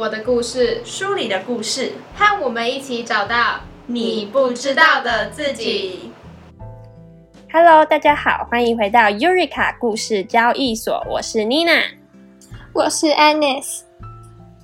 事、我的故事、书里的故事，和我们一起找到你不知道的自己。Hello，大家好，欢迎回到 Eureka 故事交易所，我是 Nina，我是 Anis。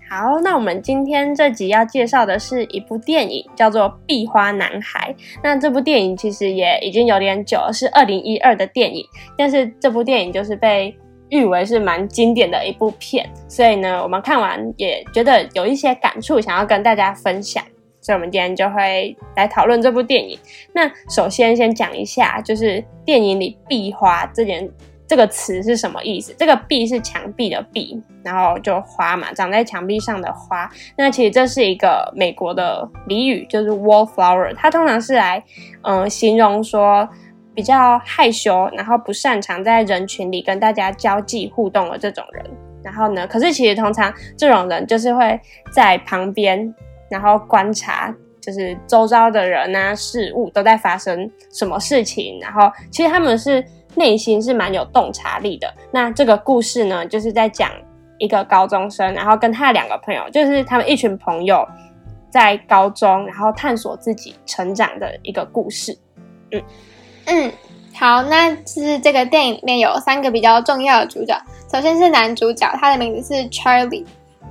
好，那我们今天这集要介绍的是一部电影，叫做《壁花男孩》。那这部电影其实也已经有点久了，是二零一二的电影，但是这部电影就是被誉为是蛮经典的一部片，所以呢，我们看完也觉得有一些感触，想要跟大家分享。所以，我们今天就会来讨论这部电影。那首先先讲一下，就是电影里“壁花”这件这个词是什么意思？这个“壁”是墙壁的“壁”，然后就花嘛，长在墙壁上的花。那其实这是一个美国的俚语，就是 “wallflower”。它通常是来嗯、形容说比较害羞，然后不擅长在人群里跟大家交际互动的这种人。然后呢，可是其实通常这种人就是会在旁边。然后观察，就是周遭的人啊、事物都在发生什么事情。然后其实他们是内心是蛮有洞察力的。那这个故事呢，就是在讲一个高中生，然后跟他两个朋友，就是他们一群朋友在高中，然后探索自己成长的一个故事。嗯嗯，好，那是这个电影里面有三个比较重要的主角。首先是男主角，他的名字是 Charlie。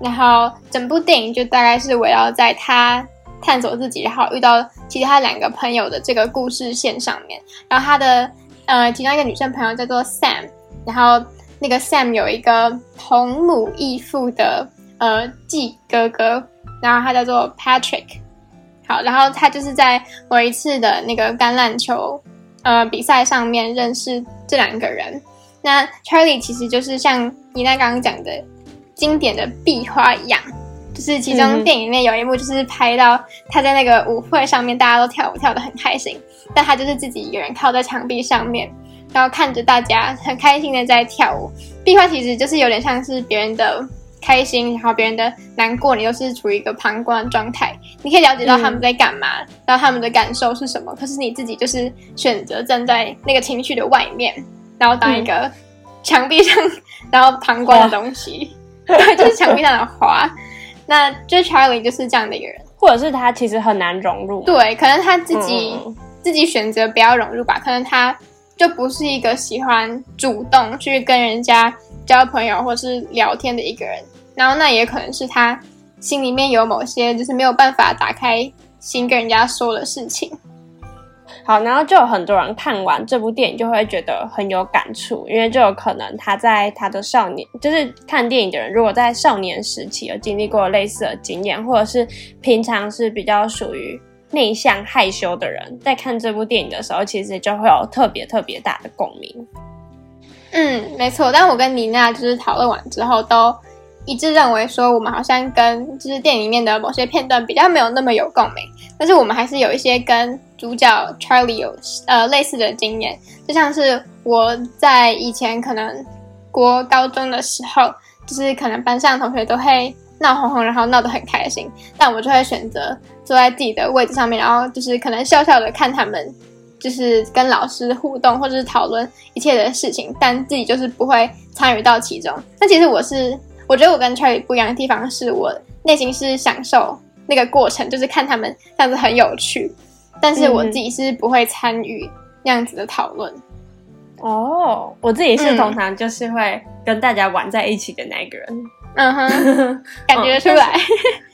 然后整部电影就大概是围绕在他探索自己，然后遇到其他两个朋友的这个故事线上面。然后他的呃其中一个女生朋友叫做 Sam，然后那个 Sam 有一个同母异父的呃继哥哥，然后他叫做 Patrick。好，然后他就是在某一次的那个橄榄球呃比赛上面认识这两个人。那 Charlie 其实就是像妮娜刚刚讲的。经典的壁花一样，就是其中电影里面有一幕，就是拍到他在那个舞会上面，大家都跳舞跳得很开心，但他就是自己一个人靠在墙壁上面，然后看着大家很开心的在跳舞。壁花其实就是有点像是别人的开心，然后别人的难过，你都是处于一个旁观的状态，你可以了解到他们在干嘛，嗯、然后他们的感受是什么，可是你自己就是选择站在那个情绪的外面，然后当一个墙壁上、嗯、然后旁观的东西。对，就是墙壁上的花，那就 Charlie 就是这样的一个人，或者是他其实很难融入。对，可能他自己、嗯、自己选择不要融入吧，可能他就不是一个喜欢主动去跟人家交朋友或是聊天的一个人。然后那也可能是他心里面有某些就是没有办法打开心跟人家说的事情。好，然后就有很多人看完这部电影就会觉得很有感触，因为就有可能他在他的少年，就是看电影的人，如果在少年时期有经历过类似的经验，或者是平常是比较属于内向害羞的人，在看这部电影的时候，其实就会有特别特别大的共鸣。嗯，没错，但我跟妮娜就是讨论完之后都一致认为说，我们好像跟就是电影里面的某些片段比较没有那么有共鸣，但是我们还是有一些跟主角 Charlie 有呃类似的经验，就像是我在以前可能国高中的时候，就是可能班上同学都会闹哄哄，然后闹得很开心，但我就会选择坐在自己的位置上面，然后就是可能笑笑的看他们，就是跟老师互动或者是讨论一切的事情，但自己就是不会参与到其中。但其实我是，我觉得我跟 Charlie 不一样的地方是我内心是享受那个过程，就是看他們這樣子很有趣。但是我自己是不会参与那样子的討論。哦，我自己是通常就是会跟大家玩在一起的那个人。嗯哼，感觉出来。嗯、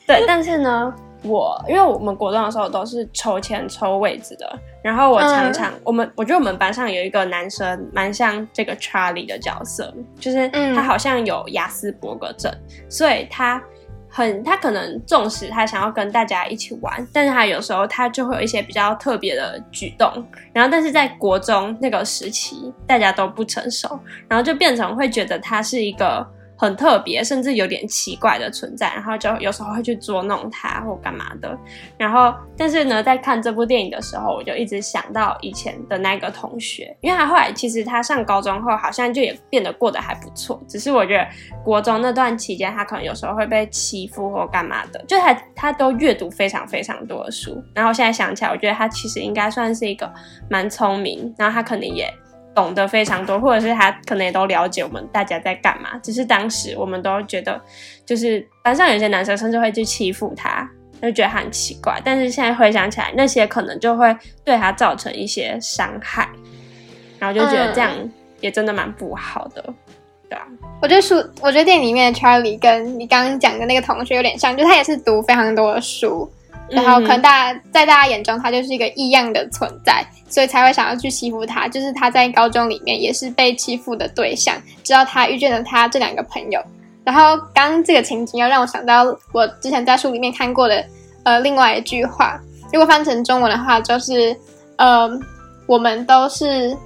對，但是呢，我因为我们国中的时候都是抽签抽位置的，然后我常常、嗯、我们我觉得我们班上有一个男生蛮像这个 Charlie 的角色，就是他好像有雅斯伯格症，所以他。很，他可能縱使他想要跟大家一起玩，但是他有时候他就会有一些比较特别的举动，然后但是在国中那个时期，大家都不成熟，然后就变成会觉得他是一個很特别，甚至有点奇怪的存在，然后就有时候会去捉弄他或干嘛的。然后，但是呢，在看这部电影的时候，我就一直想到以前的那个同学，因为他后来其实他上高中后，好像就也变得过得还不错。只是我觉得国中那段期间，他可能有时候会被欺负或干嘛的，就他他都阅读非常非常多的书。然后现在想起来，我觉得他其实应该算是一个蛮聪明，然后他可能也懂得非常多，或者是他可能也都了解我们大家在干嘛。只是当时我们都觉得，就是班上有些男生甚至会去欺负他，就觉得他很奇怪。但是现在回想起来，那些可能就会对他造成一些伤害，然后就觉得这样也真的蛮不好的，对啊。我觉得书，我觉得电影里面的 Charlie 跟你刚刚讲的那个同学有点像，就他也是读非常多的书，然后可能大家在大家眼中他就是一个异样的存在，所以才会想要去欺负他。就是他在高中里面也是被欺负的对象，直到他遇见了他这两个朋友。然后刚这个情景又让我想到我之前在书里面看过的呃另外一句话，如果翻成中文的话就是呃我们都是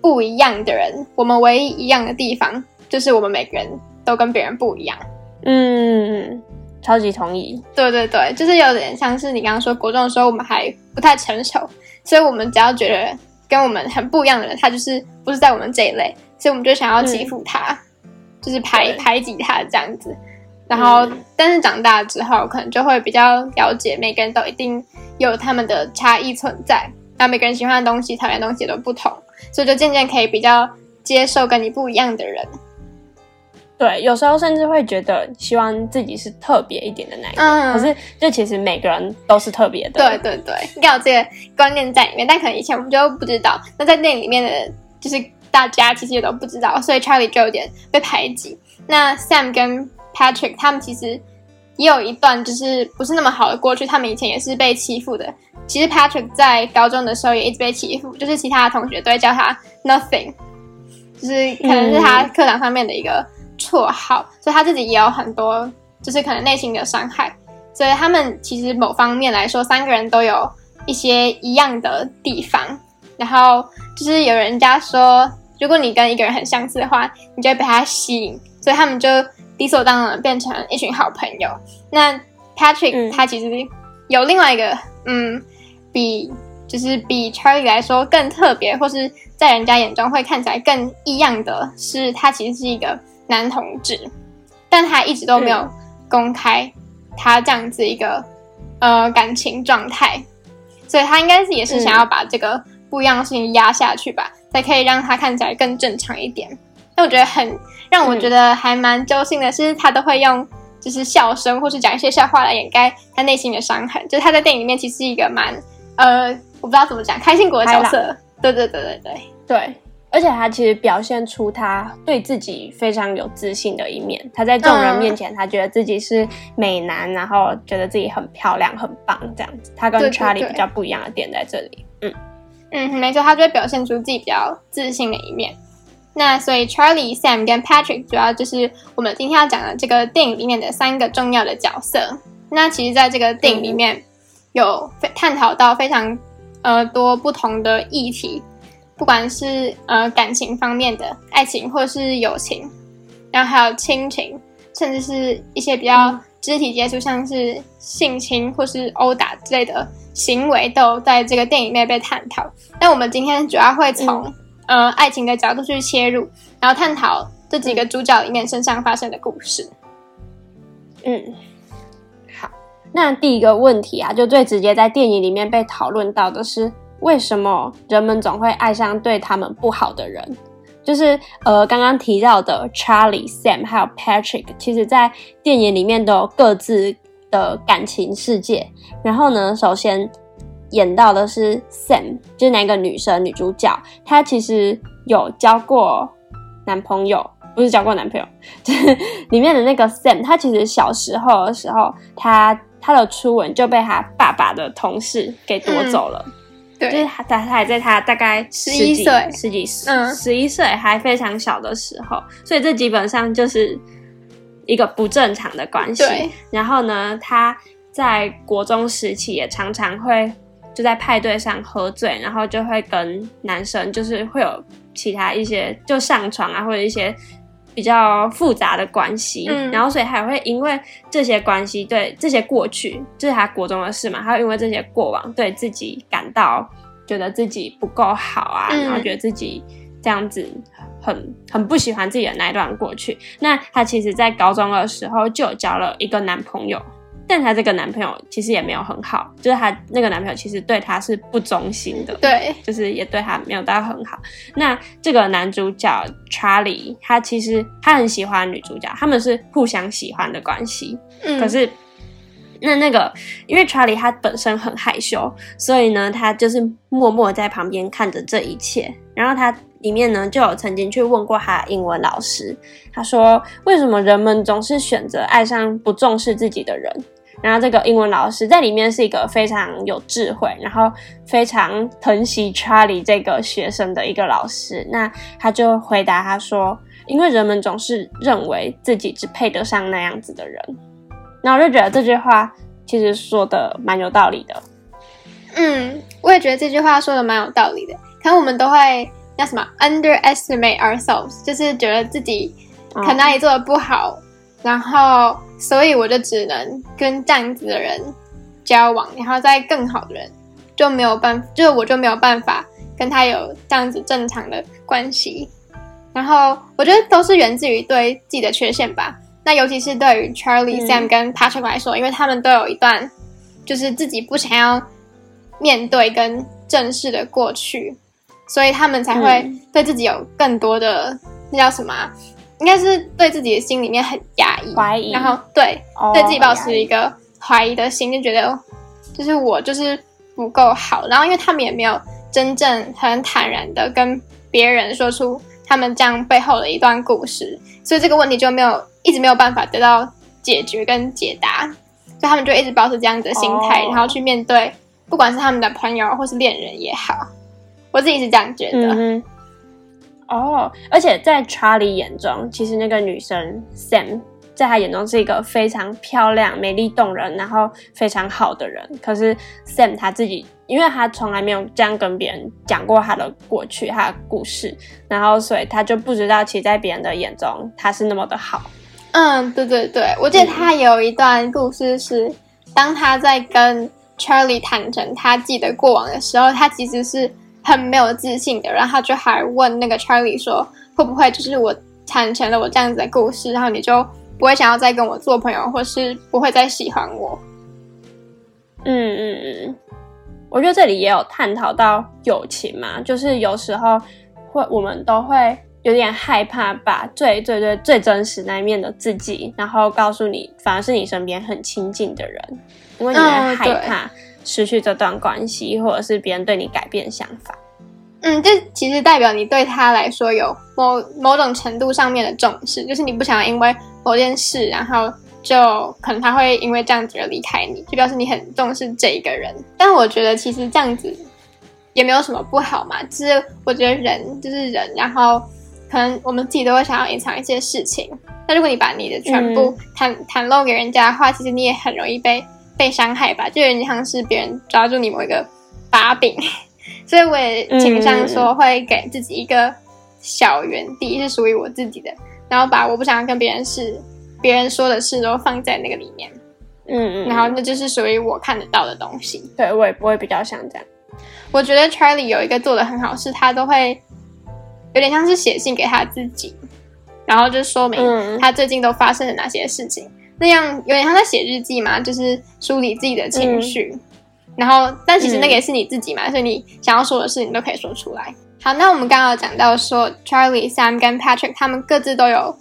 不一样的人，我们唯一一样的地方。就是我们每个人都跟别人不一样，嗯，超级同意。对对对，就是有点像是你刚刚说，国中的时候我们还不太成熟，所以我们只要觉得跟我们很不一样的人，他就是不是在我们这一类，所以我们就想要欺负他，就是排排挤他这样子。然后，但是长大之后，可能就会比较了解，每个人都一定有他们的差异存在，然后每个人喜欢的东西、讨厌的东西都不同，所以就渐渐可以比较接受跟你不一样的人。对，有时候甚至会觉得希望自己是特别一点的那一个，可是就其实每个人都是特别的。对对对，应该有这个观念在里面，但可能以前我们就不知道。那在电影里面的，就是大家其实也都不知道，所以 Charlie 就有点被排挤。那 Sam 跟 Patrick 他们其实也有一段就是不是那么好的过去，他们以前也是被欺负的。其实 Patrick 在高中的时候也一直被欺负，就是其他的同学都会叫他 Nothing，就是可能是他课堂上面的一个。绰号，所以他自己也有很多，就是可能内心的伤害。所以他们其实某方面来说，三个人都有一些一样的地方。然后就是有人家说，如果你跟一个人很相似的话，你就会被他吸引，所以他们就理所当然变成一群好朋友。那 Patrick 他其实有另外一个，嗯，比就是比 Charlie 来说更特别，或是在人家眼中会看起来更异样的是，他其实是一个。男同志，但他一直都没有公开他这样子一个呃感情状态，所以他应该是也是想要把这个不一样的事情压下去吧，才可以让他看起来更正常一点。但我觉得很让我觉得还蛮揪心的是，他都会用就是笑声或是讲一些笑话来掩盖他内心的伤痕。就是他在电影里面其实是一个蛮呃我不知道怎么讲开心果的角色，对对对对对对。而且他其实表现出他对自己非常有自信的一面。他在众人面前，他觉得自己是美男，然后觉得自己很漂亮、很棒这样子。他跟 Charlie 比较不一样的点在这里。嗯嗯，没错，他就会表现出自己比较自信的一面。那所以 Charlie、Sam 跟 Patrick 主要就是我们今天要讲的这个电影里面的三个重要的角色。那其实，在这个电影里面有探讨到非常呃多不同的议题。不管是呃感情方面的爱情，或者是友情，然后还有亲情，甚至是一些比较肢体接触，像是性侵或是殴打之类的行为，都在这个电影内被探讨。那我们今天主要会从呃爱情的角度去切入，然后探讨这几个主角里面身上发生的故事。嗯，好，那第一个问题啊，就最直接在电影里面被讨论到的是。为什么人们总会爱上对他们不好的人？就是呃，刚刚提到的 Charlie、Sam 还有 Patrick，其实在电影里面都有各自的感情世界。然后呢，首先演到的是 Sam，就是那个女生女主角，她其实有交过男朋友，不是交过男朋友，就 是里面的那个 Sam，他其实小时候的时候，他他的初吻就被他爸爸的同事给夺走了。就是他，他还在他大概十一岁、十几、嗯，十一岁还非常小的时候，所以这基本上就是一个不正常的关系。然后呢，他在国中时期也常常会就在派对上喝醉，然后就会跟男生就是会有其他一些就上床啊，或者一些。比较复杂的关系，然后所以还会因为这些关系，对这些过去，这是他国中的事嘛，他会因为这些过往，对自己感到觉得自己不够好啊，然后觉得自己这样子很很不喜欢自己的那一段过去。那他其实，在高中的时候就交了一个男朋友，但她这个男朋友其实也没有很好，就是她那个男朋友其实对她是不忠心的，对，就是也对她没有到很好。那这个男主角 Charlie，他其实他很喜欢女主角，他们是互相喜欢的关系，嗯，可是。那那个，因为查理他本身很害羞，所以呢，他就是默默在旁边看着这一切。然后他里面呢，就有曾经去问过他英文老师，他说为什么人们总是选择爱上不重视自己的人？然后这个英文老师在里面是一个非常有智慧，然后非常疼惜查理这个学生的一个老师。那他就回答他说，因为人们总是认为自己只配得上那样子的人。然后我就觉得这句话其实说的蛮有道理的。嗯，我也觉得这句话说的蛮有道理的。可能我们都会叫什么 underestimate ourselves，就是觉得自己可能哪里做的不好，然后所以我就只能跟这样子的人交往，然后再更好的人就没有办法，就我就没有办法跟他有这样子正常的关系。然后我觉得都是源自于对自己的缺陷吧。那尤其是对于 Charlie、Sam 跟 Patrick 来说，因为他们都有一段就是自己不想要面对跟正视的过去，所以他们才会对自己有更多的那叫什么？应该是对自己的心里面很压抑、怀疑，然后对对自己保持一个怀疑的心，就觉得就是我就是不够好。然后因为他们也没有真正很坦然的跟别人说出他们这样背后的一段故事，所以这个问题就没有。一直没有办法得到解决跟解答，所以他们就一直保持这样子的心态，然后去面对，不管是他们的朋友或是恋人也好，我自己是这样觉得。哦，而且在查理眼中，其实那个女生 Sam 在他眼中是一个非常漂亮、美丽动人，然后非常好的人。可是 Sam 他自己，因为他从来没有这样跟别人讲过他的过去、他的故事，然后所以他就不知道，其实在别人的眼中他是那么的好。嗯，对对对，我记得他有一段故事是，当他在跟 Charlie 坦诚他自己的过往的时候，他其实是很没有自信的，然后他就还问那个 Charlie 说，会不会就是我坦诚了我这样子的故事，然后你就不会想要再跟我做朋友，或是不会再喜欢我？嗯嗯嗯，我觉得这里也有探讨到友情嘛，就是有时候会我们都会。有点害怕把最最最最真实那一面的自己，然后告诉你，反而是你身边很亲近的人，因为你会害怕失去这段关系，或者是别人对你改变想法。嗯，这其实代表你对他来说有某某种程度上面的重视，就是你不想因为某件事，然后就可能他会因为这样子而离开你，就表示你很重视这一个人。但我觉得其实这样子也没有什么不好嘛，就是我觉得人就是人，然后。可能我们自己都会想要隐藏一些事情，那如果你把你的全部袒袒露给人家的话，其实你也很容易被被伤害吧？就有点像是别人抓住你某一个把柄，所以我也倾向说会给自己一个小园地，是属于我自己的，然后把我不想要跟别人事、别人说的事都放在那个里面。嗯嗯，然后那就是属于我看得到的东西。对，我也不会比较像这样。我觉得 Charlie 有一个做的很好，是他都会。有点像是写信给他自己，然后就说明他最近都发生了哪些事情，那样有点像在写日记嘛，就是梳理自己的情绪。然后，但其实那个也是你自己嘛，所以你想要说的事情都可以说出来。好，那我们刚刚讲到说，Charlie、Sam 跟 Patrick 他们各自都有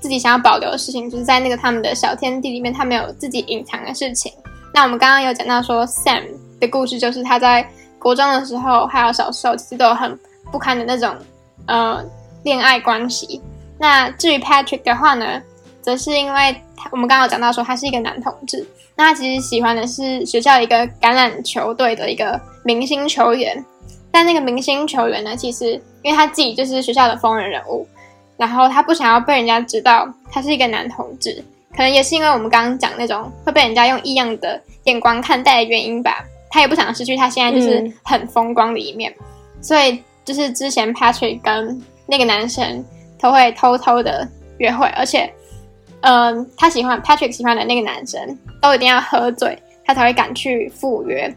自己想要保留的事情，就是在那个他们的小天地里面，他们有自己隐藏的事情。那我们刚刚有讲到说，Sam 的故事就是他在国中的时候，还有小时候，其实都有很不堪的那种。呃，恋爱关系。那至于 Patrick 的话呢，则是因为他我们刚刚讲到说他是一个男同志，那他其实喜欢的是学校一个橄榄球队的一个明星球员。但那个明星球员呢，其实因为他自己就是学校的风云人物，然后他不想要被人家知道他是一个男同志，可能也是因为我们刚刚讲那种会被人家用异样的眼光看待的原因吧。他也不想失去他现在就是很风光的一面，所以。就是之前 Patrick 跟那个男生都会偷偷的约会，而且，嗯，他喜欢 Patrick 喜欢的那个男生都一定要喝醉，他才会敢去赴约。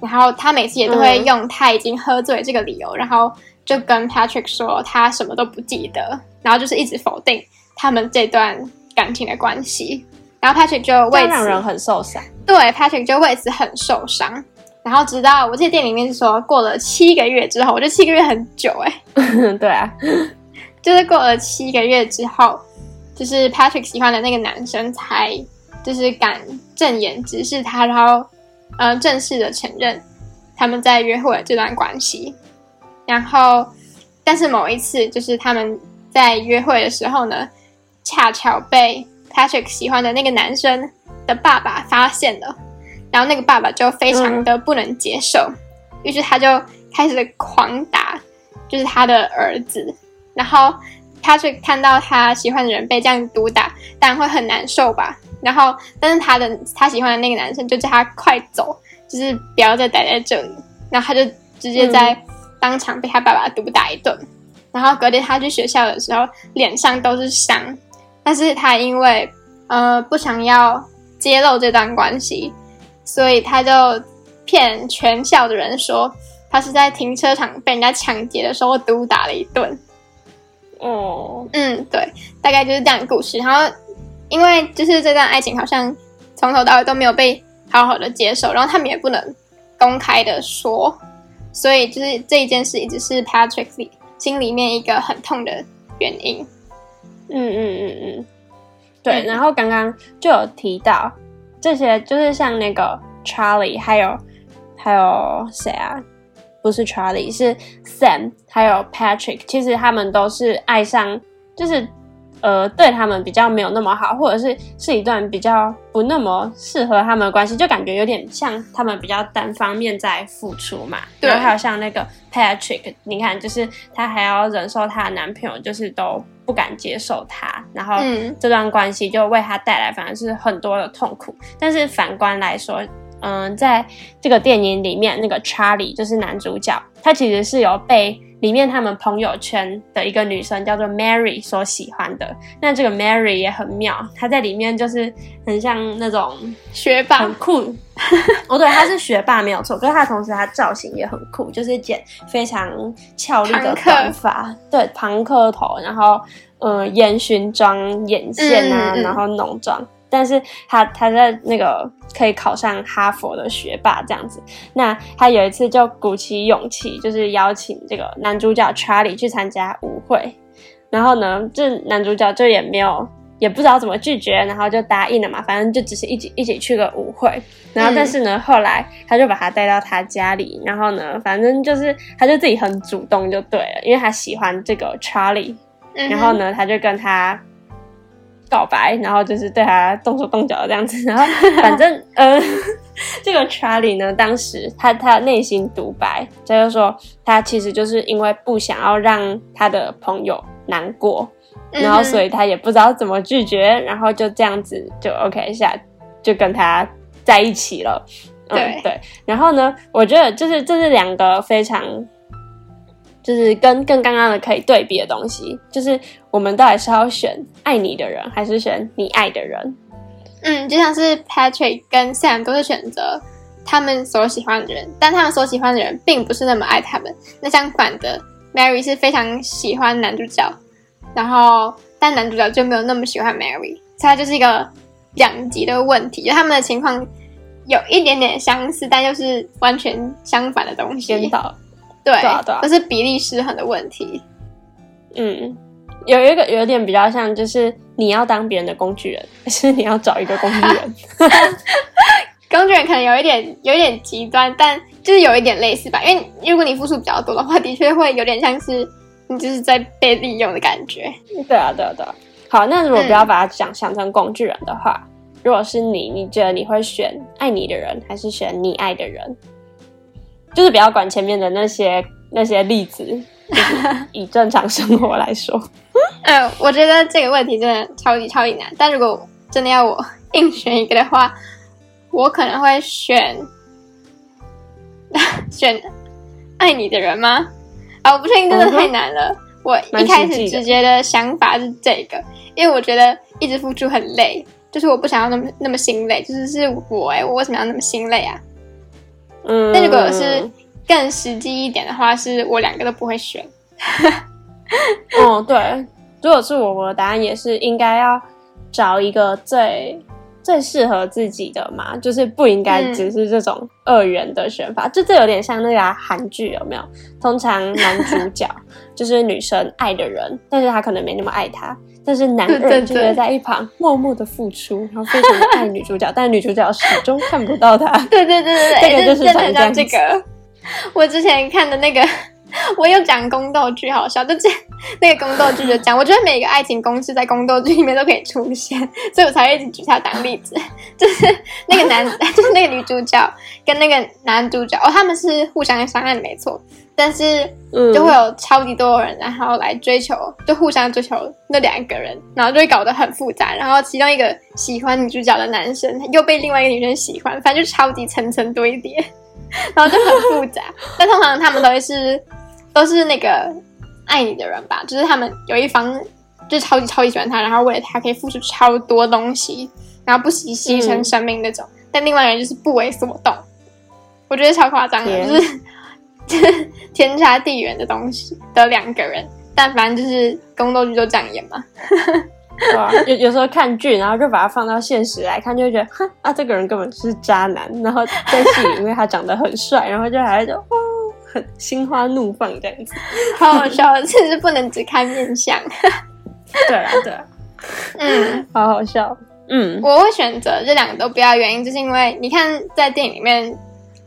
然后他每次也都会用他已经喝醉这个理由，然后就跟 Patrick 说他什么都不记得，然后就是一直否定他们这段感情的关系。然后 Patrick 就为此让人很受伤。对 Patrick 就为此很受伤。然后直到我记得电影里面是说过了七个月之后，我觉得七个月很久哎、对啊，就是过了七个月之后，就是 Patrick 喜欢的那个男生才就是敢正眼直视他，然后呃正式的承认他们在约会的这段关系。然后，但是某一次就是他们在约会的时候呢，恰巧被 Patrick 喜欢的那个男生的爸爸发现了，然后那个爸爸就非常的不能接受，于是他就开始狂打，就是他的儿子。然后 Patrick 看到他喜欢的人被这样毒打，当然会很难受吧。然后，但是他的他喜欢的那个男生就叫他快走，就是不要再待在这里。然后他就直接在当场被他爸爸毒打一顿。然后隔天他去学校的时候，脸上都是伤，但是他因为呃不想要揭露这段关系，所以他就骗全校的人说他是在停车场被人家抢劫的时候毒打了一顿。哦，嗯，对，大概就是这样的故事。然后因为就是这段爱情好像从头到尾都没有被好好的接受，然后他们也不能公开的说，所以就是这一件事一直是 Patrick 里心里面一个很痛的原因。嗯嗯嗯嗯，对。嗯然后刚刚就有提到这些，就是像那个 Charlie，还有还有谁啊？不是 Charlie，是 Sam，还有 Patrick。其实他们都是爱上，就是呃，对他们比较没有那么好，或者是是一段比较不那么适合他们的关系，就感觉有点像他们比较单方面在付出嘛。对然后还有像那个 Patrick，你看，就是他还要忍受她的男朋友，就是都不敢接受她，然后嗯这段关系就为他带来反而是很多的痛苦。但是反观来说，嗯，在这个电影里面，那个 Charlie 就是男主角，他其实是有被里面他们朋友圈的一个女生叫做 Mary 所喜欢的。那这个 Mary 也很妙，她在里面就是很像那种学霸很，酷。哦，对，她是学霸没有错，可是她同时她造型也很酷，就是剪非常俏丽的短发，对，庞克头，然后呃烟熏妆、眼线啊，嗯嗯嗯然后浓妆。但是他他在那个可以考上哈佛的学霸这样子，那他有一次就鼓起勇气，就是邀请这个男主角 Charlie 去参加舞会，然后呢，这男主角就也没有。也不知道怎么拒绝，然后就答应了嘛，反正就只是一起一起去个舞会，然后嗯但是呢，后来他就把他带到他家里，然后呢，反正就是他就自己很主动就对了，因为他喜欢这个 Charlie，嗯然后？呢，他就跟他告白，然后就是对他动手动脚的这样子，然后反正呃，这个 Charlie 呢，当时他他内心独白，他就说他其实就是因为不想要让他的朋友难过，然后所以以他也不知道怎么拒绝，然后就这样子就 OK 下就跟他在一起了。嗯、对对，然后呢，我觉得就是这是两个非常。就是跟跟刚刚的可以对比的东西，就是我们到底是要选爱你的人，还是选你爱的人？嗯，就像是 Patrick 跟 Sam 都是选择他们所喜欢的人，但他们所喜欢的人并不是那么爱他们。那相反的，Mary 是非常喜欢男主角，然后但男主角就没有那么喜欢 Mary，所以它就是一个两极的问题，就他们的情况有一点点相似，但又是完全相反的东西。颠倒，对，对啊对啊这是比例失衡的问题。嗯，有一个有点比较像，就是你要当别人的工具人，还是你要找一个工具人？工具人可能有一点有一点极端，但就是有一点类似吧。因为如果你付出比较多的话，的确会有点像是你就是在被利用的感觉。对啊，对啊，对啊。好，那如果嗯不要把它想想成工具人的话，如果是你，你觉得你会选爱你的人，还是选你爱的人？就是不要管前面的那些那些例子，就是 以正常生活来说，嗯，我觉得这个问题真的超级超级难。但如果真的要我 硬选一个的话，我可能会选选爱你的人吗？啊，我不确定，真的太难了。我一开始直接的想法是这个，因为我觉得一直付出很累，就是我不想要那么那么心累，就是是我哎、我为什么要那么心累啊？嗯，但如果是更实际一点的话，是我两个都不会选。哦，对，如果是我，我的答案也是应该要找一个最最适合自己的嘛，就是不应该只是这种二元的选法，就这有点像那个韩剧有没有？通常男主角 就是女生爱的人，但是他可能没那么爱她，但是男二就是在一旁默默的付出，然后非常的爱女主角，但女主角始终看不到他。对对对对对，这个就是这个。我之前看的那个。我有讲宫斗剧，好笑，就这那个宫斗剧就讲，我觉得每个爱情公式在宫斗剧里面都可以出现，所以我才一直举它当例子。就是那个男，就是那个女主角跟那个男主角，哦，他们是互相相爱的，没错，但是就会有超级多人，然后来追求，就互相追求那两个人，然后就会搞得很复杂。然后其中一个喜欢女主角的男生又被另外一个女生喜欢，反正就超级层层堆叠，然后就很复杂。但通常他们都会是。都是那个爱你的人吧，就是他们有一方就超级超级喜欢他，然后为了他可以付出超多东西，然后不惜牺牲生命那种。但另外一人就是不为所动，我觉得超夸张的，就是 天差地远的东西的两个人。但反正就是宫斗剧就这样演嘛。哇，有有时候看剧，然后就把它放到现实来看，就会觉得，哼啊，这个人根本就是渣男。然后在戏里，因为他长得很帅，然后就还就哇。很心花怒放这样子，好好笑，其实不能只看面相。对啊，对啊，嗯，好好笑。嗯，我会选择这两个都不要，原因就是因为你看在电影里面，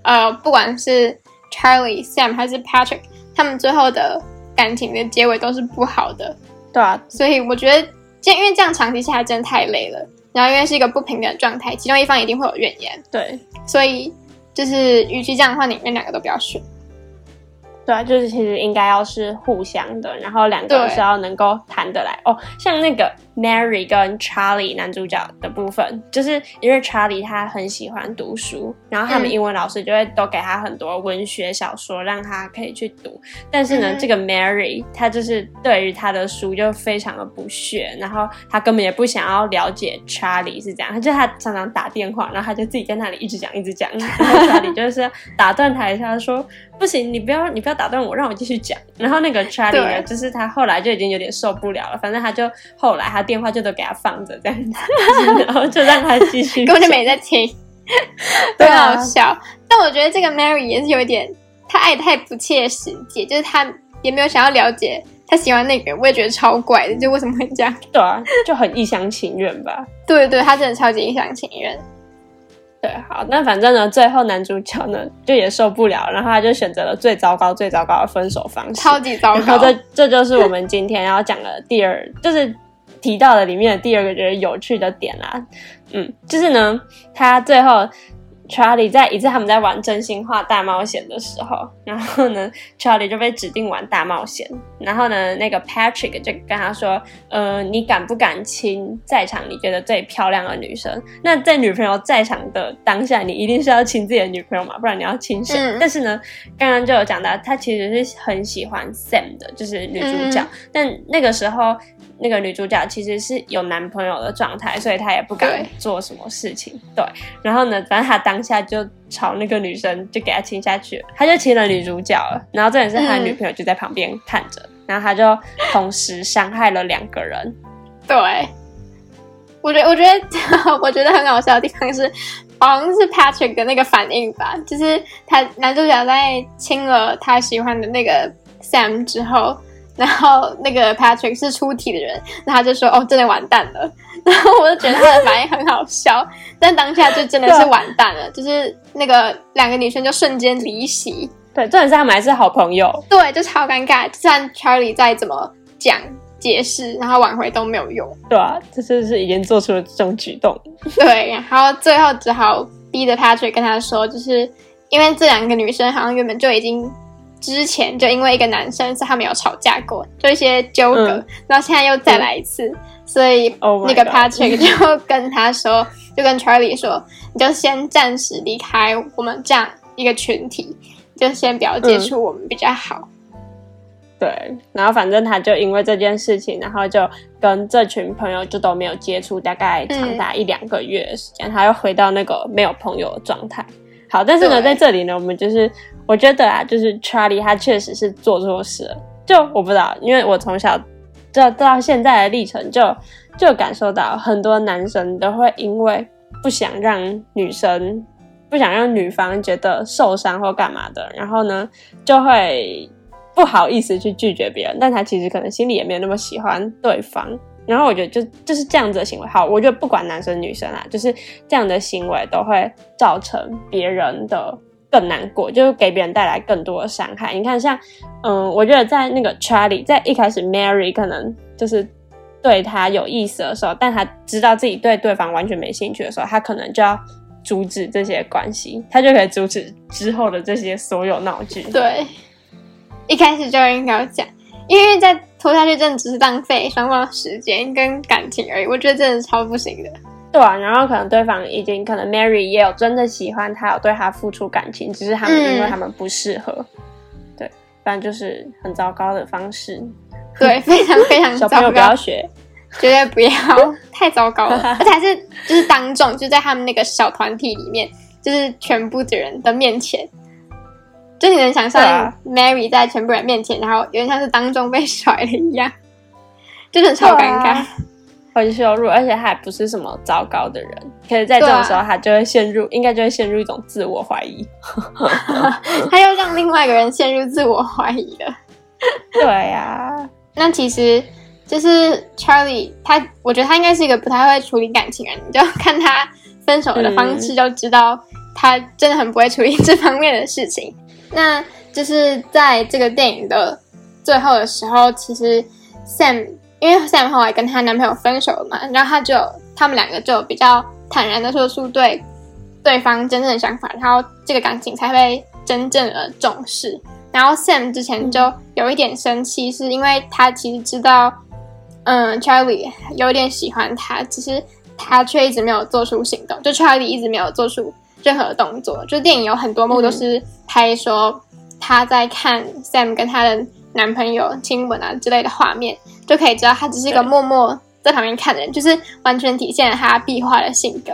呃，不管是 Charlie、Sam 还是 Patrick，他们最后的感情的结尾都是不好的。对啊，所以我觉得，这因为这样长期下来真的太累了，然后因为是一个不平等的状态，其中一方一定会有怨言。对，所以就是与其这样的话，你们两个都不要选。对啊，就是其实应该要是互相的，然后两个是要能够谈得来哦。像那个 Mary 跟 Charlie 男主角的部分，就是因为 Charlie 他很喜欢读书，然后他们英文老师就会都给他很多文学小说让他可以去读。但是呢，这个 Mary 他就是对于他的书就非常的不屑，然后他根本也不想要了解 Charlie 是怎样，他就他常常打电话，然后他就自己在那里一直讲一直讲，然后 Charlie 就是打断他一下说。不行，你不要，你不要打断我，让我继续讲。然后那个 Charlie 呢，就是他后来就已经有点受不了了，反正他就后来他电话就都给他放着这样子，然后就让他继续，根本就没在听，很好笑。但我觉得这个 Mary 也是有一点，他爱太不切实际，就是他也没有想要了解他喜欢那个人，我也觉得超怪的，就为什么会这样？对啊，就很一厢情愿吧。对对，他真的超级一厢情愿。对，好，那反正呢，最后男主角呢就也受不了，然后他就选择了最糟糕、最糟糕的分手方式，超级糟糕。这这就是我们今天要讲的第二，就是提到的里面的第二个觉得有趣的点啦。嗯，就是呢，他最后。Charlie 在一次他们在玩真心话大冒险的时候，然后呢，Charlie 就被指定玩大冒险。然后呢，那个 Patrick 就跟他说：“呃，你敢不敢亲在场你觉得最漂亮的女生？那在女朋友在场的当下，你一定是要亲自己的女朋友嘛，不然你要亲谁？但是呢，刚刚就有讲到，他其实是很喜欢 Sam 的，就是女主角。但那个时候。那个女主角其实是有男朋友的状态，所以她也不敢做什么事情。对，然后呢，反正她当下就朝那个女生就给她亲下去，她就亲了女主角了。然后这也是他的女朋友就在旁边看着，然后他就同时伤害了两个人。对，我觉得我觉得 我觉得很好笑的地方是，好像是 Patrick 的那个反应吧，就是他男主角在亲了他喜欢的那个 Sam 之后。然后那个 Patrick 是出题的人，那他就说：“哦，真的完蛋了。”然后我就觉得他的反应很好笑，但当下就真的是完蛋了，就是那个两个女生就瞬间离席。对，重点是他们还是好朋友。对，就超尴尬，就算 Charlie 再怎么讲解释，然后挽回都没有用。对啊，这就是已经做出了这种举动。对，然后最后只好逼着 Patrick 跟他说，就是因为这两个女生好像原本就已经。之前就因为一个男生，是他们有吵架过，就一些纠葛，然后现在又再来一次，所以那个 Patrick 就跟他说，就跟 Charlie 说，你就先暂时离开我们这样一个群体，就先不要接触我们比较好。对，然后反正他就因为这件事情，然后就跟这群朋友就都没有接触，大概长达一两个月的时间，他又回到那个没有朋友的状态。好，但是呢，在这里呢，我们就是我觉得啊，就是 Charlie 他确实是做错事了。就我不知道，因为我从小到到现在的历程，就就感受到很多男生都会因为不想让女生不想让女方觉得受伤或干嘛的，然后呢就会不好意思去拒绝别人，但他其实可能心里也没有那么喜欢对方。然后我觉得就就是这样子的行为，好，我觉得不管男生女生啊，就是这样的行为都会造成别人的更难过，就是给别人带来更多的伤害。你看，像嗯，我觉得在那个 Charlie 在一开始 Mary 可能就是对他有意思的时候，但他知道自己对对方完全没兴趣的时候，他可能就要阻止这些关系，他就可以阻止之后的这些所有闹剧。对，一开始就应该要讲，因为在拖下去真的只是浪费双方时间跟感情而已，我觉得真的超不行的。对啊，然后可能对方已经可能 Mary 也有真的喜欢他，有对他付出感情，只是他们因为他们不适合，对，反正就是很糟糕的方式。对，非常非常小朋友不要学，绝对不要，太糟糕了，而且还是就是当众就在他们那个小团体里面，就是全部的人的面前，就你能想象 Mary 在全部人面前，然后有点像是当众被甩了一样，真的超尴尬。很羞辱，而且他还不是什么糟糕的人，可是在这种时候，他就会陷入，应该就会陷入一种自我怀疑，他又让另外一个人陷入自我怀疑了。对呀，那其实就是 Charlie，他我觉得他应该是一个不太会处理感情人，你就看他分手的方式就知道他真的很不会处理这方面的事情。那就是在这个电影的最后的时候，其实 Sam。因为 Sam 后来跟她男朋友分手了嘛，然后她就他们两个就比较坦然的说出对对方真正的想法，然后这个感情才被真正的重视。然后 Sam 之前就有一点生气，是因为他其实知道，嗯，Charlie 有点喜欢他，只是他却一直没有做出行动，就 Charlie 一直没有做出任何动作。就电影有很多幕都是拍说他在看 Sam 跟他的男朋友亲吻啊之类的画面。就可以知道他只是一个默默在旁边看的人，就是完全体现了他壁画的性格，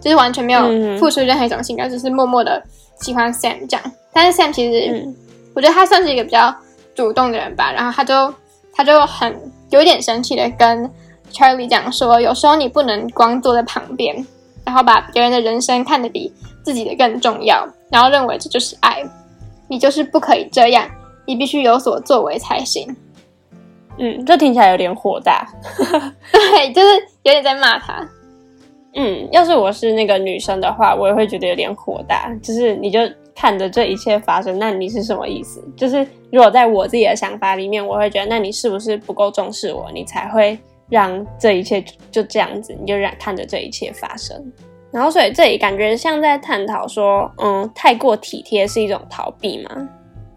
就是完全没有付出任何一种性格，只是默默的喜欢 Sam 这样。但是 Sam 其实，我觉得他算是一个比较主动的人吧。然后他就他就很有点生气的跟 Charlie 讲说，有时候你不能光坐在旁边，然后把别人的人生看得比自己的更重要，然后认为这就是爱，你就是不可以这样，你必须有所作为才行。嗯，这听起来有点火大，对，就是有点在骂他。嗯，要是我是那个女生的话，我也会觉得有点火大。就是你就看着这一切发生，那你是什么意思？就是如果在我自己的想法里面，我会觉得，那你是不是不够重视我，你才会让这一切就这样子，你就让看着这一切发生。然后，所以这里感觉像在探讨说，嗯，太过体贴是一种逃避吗？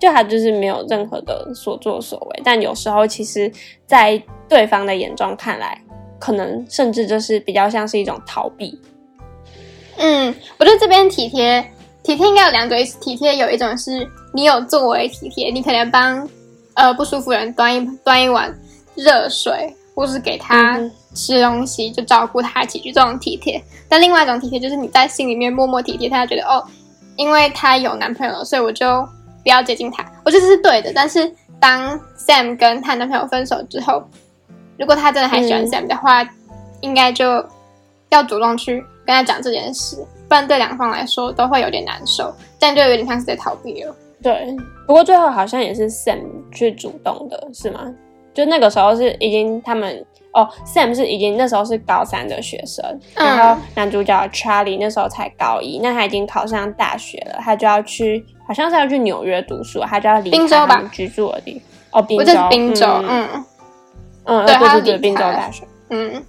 就他就是没有任何的所作所为，但有时候其实，在对方的眼中看来，可能甚至就是比较像是一种逃避。嗯，我觉得这边体贴，体贴应该有两种意思。体贴有一种是你有作为体贴，你可能帮呃不舒服人端一端一碗热水，或是给他吃东西，就照顾他起居这种体贴。但另外一种体贴就是你在心里面默默体贴他，觉得哦，因为他有男朋友了，所以我就。不要接近他，我觉得这是对的。但是当 Sam 跟她男朋友分手之后，如果他真的还喜欢 Sam 的话，应该就要主动去跟他讲这件事，不然对两方来说都会有点难受，这样就有点像是在逃避了。对，不过最后好像也是 Sam 去主动的，是吗？就那个时候是已经他们哦，Sam 是已经那时候是高三的学生，然后男主角 Charlie 那时候才高一，那他已经考上大学了，他就要去。好像是要去纽约读书，他就要离开他们居住的地方。哦，宾州，宾州，嗯。嗯，对，对对，宾州大学，嗯。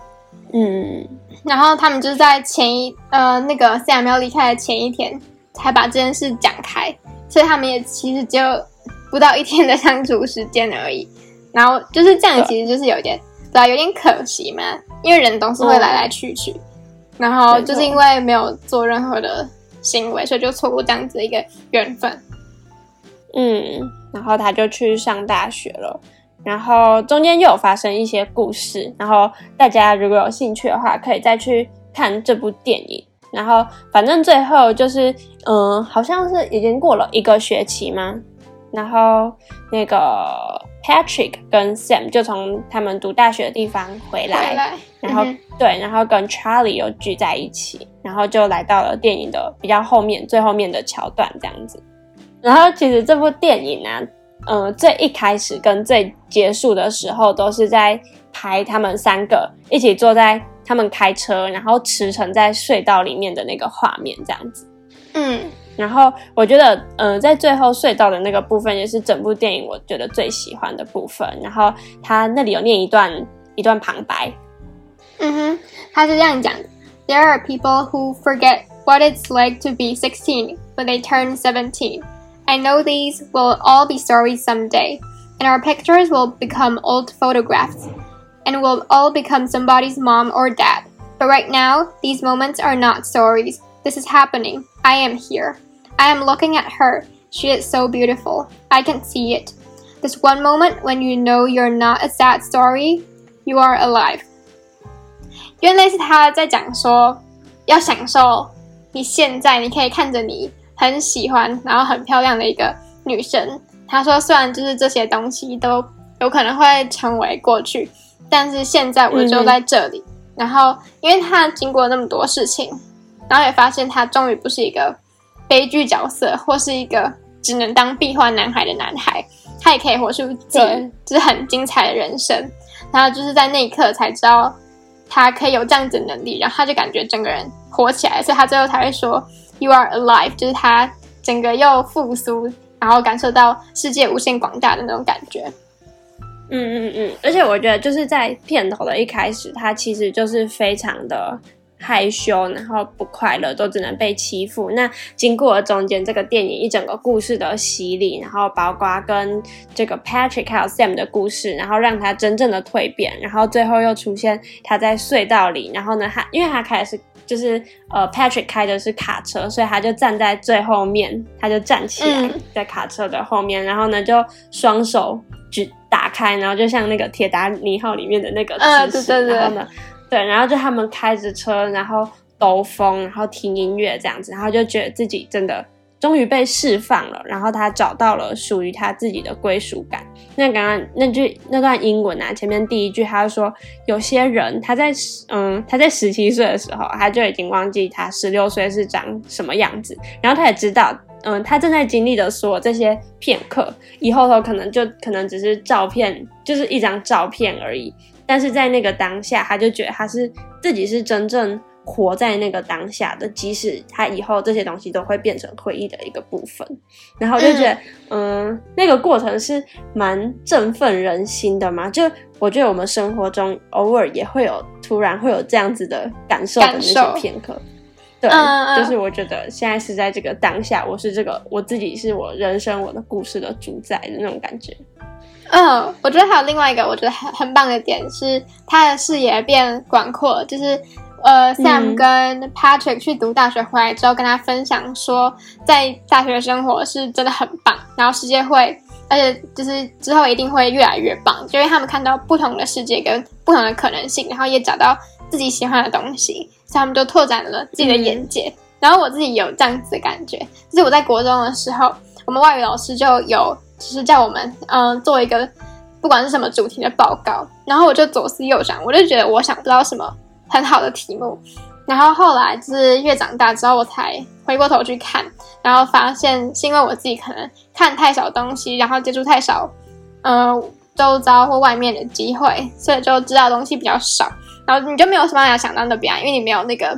嗯，然后他们就是在前一呃那个 Sam 要离开的前一天才把这件事讲开，所以他们也其实就不到一天的相处时间而已，然后就是这样，其实就是有点对啊，有点可惜嘛，因为人总是会来来去去，然后就是因为没有做任何的。行为，所以就错过这样子的一个缘分。嗯，然后他就去上大学了，然后中间又有发生一些故事，然后大家如果有兴趣的话，可以再去看这部电影。然后反正最后就是，嗯，好像是已经过了一个学期嘛？然后那个 Patrick 跟 Sam 就从他们读大学的地方回来，然后对，然后跟 Charlie 又聚在一起。然后就来到了电影的比较后面最后面的桥段这样子。然后其实这部电影呢、呃，最一开始跟最结束的时候都是在拍他们三个一起坐在他们开车，然后驰骋在隧道里面的那个画面这样子。嗯，然后我觉得，呃，在最后隧道的那个部分也是整部电影我觉得最喜欢的部分。然后他那里有念一段一段旁白，嗯哼，他是这样讲的：There are people who forget what it's like to be 16 when they turn 17. I know these will all be stories someday, and our pictures will become old photographs, and will all become somebody's mom or dad. But right now, these moments are not stories. This is happening. I am here. I am looking at her. She is so beautiful. I can see it. This one moment when you know you're not a sad story, you are alive. 因为类似他在讲说，要享受你现在，你可以看着你很喜欢，然后很漂亮的一个女生。他说，虽然就是这些东西都有可能会成为过去，但是现在我就在这里。然后，因为他经过那么多事情，然后也发现他终于不是一个悲剧角色，或是一个只能当壁画男孩的男孩，他也可以活出自己就是很精彩的人生。然后就是在那一刻才知道他可以有这样子的能力，然后他就感觉整个人活起来，所以他最后才会说 “You are alive”，就是他整个又复苏，然后感受到世界无限广大的那种感觉。嗯嗯嗯，而且我觉得就是在片头的一开始，他其实就是非常的害羞，然后不快乐，都只能被欺负。那经过了中间这个电影一整个故事的洗礼，然后包括跟这个 Patrick 还有 Sam 的故事，然后让他真正的蜕变，然后最后又出现他在隧道里，然后呢，他因为他开的是就是呃 Patrick 开的是卡车，所以他就站在最后面，他就站起来嗯在卡车的后面，然后呢就双手举打开，然后就像那个铁达尼号里面的那个嗯姿势，对对对然后呢，对，然后就他们开着车，然后兜风，然后听音乐这样子，然后就觉得自己真的终于被释放了，然后他找到了属于他自己的归属感。那刚刚那句那段英文啊，前面第一句他就说，有些人他在嗯他在十七岁的时候，他就已经忘记他十六岁是长什么样子，然后他也知道。嗯，他正在经历的所有这些片刻，以后头可能就可能只是照片，就是一张照片而已。但是在那个当下，他就觉得他是自己是真正活在那个当下的，即使他以后这些东西都会变成回忆的一个部分。然后我就觉得，嗯那个过程是蛮振奋人心的嘛。就我觉得我们生活中偶尔也会有突然会有这样子的感受的那些片刻。对，就是我觉得现在是在这个当下，我是这个我自己是我人生我的故事的主宰的那种感觉。嗯，我觉得还有另外一个我觉得很很棒的点是，他的视野变广阔，就是。呃，Sam 嗯跟 Patrick 去读大学回来之后，跟他分享说，在大学生活是真的很棒，然后世界会，而且就是之后一定会越来越棒，就因为他们看到不同的世界跟不同的可能性，然后也找到自己喜欢的东西，所以他们就拓展了自己的眼界。然后我自己有这样子的感觉，就是我在国中的时候，我们外语老师就有就是叫我们嗯、呃做一个不管是什么主题的报告，然后我就左思右想，我就觉得我想不到什么很好的题目，然后后来就是越长大之后，我才回过头去看，然后发现是因为我自己可能看太少东西，然后接触太少，呃，周遭或外面的机会，所以就知道东西比较少，然后你就没有什么办法想到那边，因为你没有那个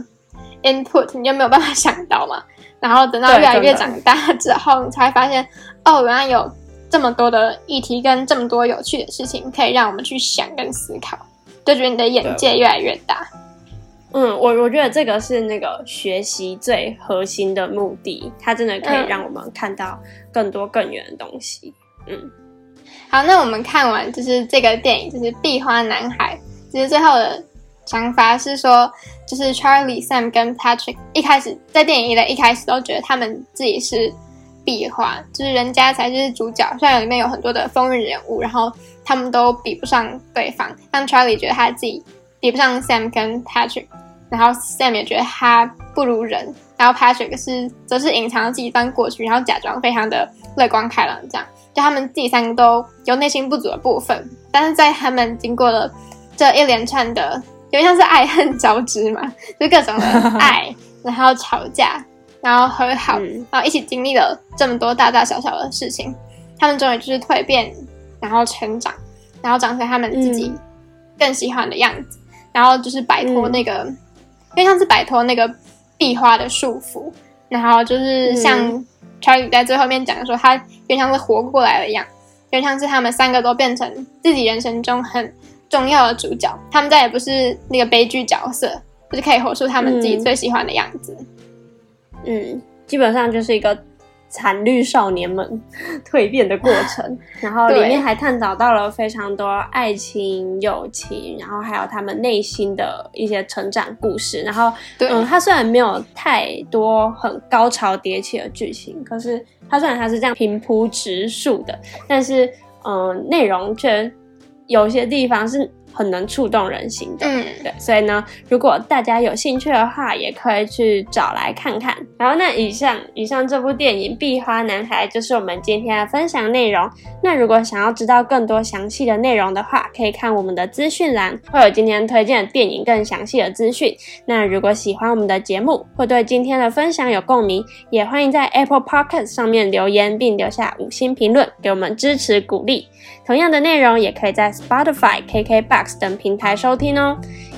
input，你就没有办法想到嘛。然后等到越来越长大之后，你才发现，哦，原来有这么多的议题跟这么多有趣的事情，可以让我们去想跟思考，就觉得你的眼界越来越大。嗯，我我觉得这个是那个学习最核心的目的，它真的可以嗯让我们看到更多更远的东西。嗯，好，那我们看完就是这个电影，就是《壁花男孩》。其实最后的想法是说，就是 Charlie、Sam 跟 Patrick 一开始在电影里的一开始都觉得他们自己是壁画，就是人家才是主角。虽然里面有很多的风云人物，然后他们都比不上对方。但 Charlie 觉得他自己比不上 Sam 跟 Patrick，然后 Sam 也觉得他不如人，然后 Patrick 是则是隐藏自己一段过去，然后假装非常的乐观开朗，这样。就他们自己三个都有内心不足的部分，但是在他们经过了这一连串的，有点像是爱恨交织嘛，就各种的爱，然后吵架，然后和好，嗯。然后一起经历了这么多大大小小的事情，他们终于就是蜕变，然后成长，然后长成他们自己嗯。更喜欢的样子，然后就是摆脱嗯那个，因为像是摆脱那个壁花的束缚，然后就是像嗯。Charlie 在最后面讲的说，他有点像是活过来了一样，有点像是他们三个都变成自己人生中很重要的主角，他们再也不是那个悲剧角色，就是可以活出他们自己嗯。最喜欢的样子。嗯，基本上就是一个惨绿少年们 蜕变的过程，然后里面还探讨到了非常多爱情、友情，然后还有他们内心的一些成长故事。然后，嗯，它虽然没有太多很高潮迭起的剧情，可是它虽然它是这样平铺直述的，但是，嗯，内容却有些地方是很能触动人心的。嗯，对，所以呢，如果大家有兴趣的话，也可以去找来看看。然后，那以上以上这部电影《壁花男孩》就是我们今天的分享内容。那如果想要知道更多详细的内容的话，可以看我们的资讯栏，会有今天推荐的电影更详细的资讯。那如果喜欢我们的节目，或对今天的分享有共鸣，也欢迎在 Apple Podcast 上面留言，并留下五星评论，给我们支持鼓励。同样的内容也可以在 Spotify、KKBox 等平台收听哦，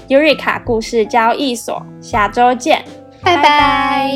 尤瑞卡故事交易所。下周见，拜拜。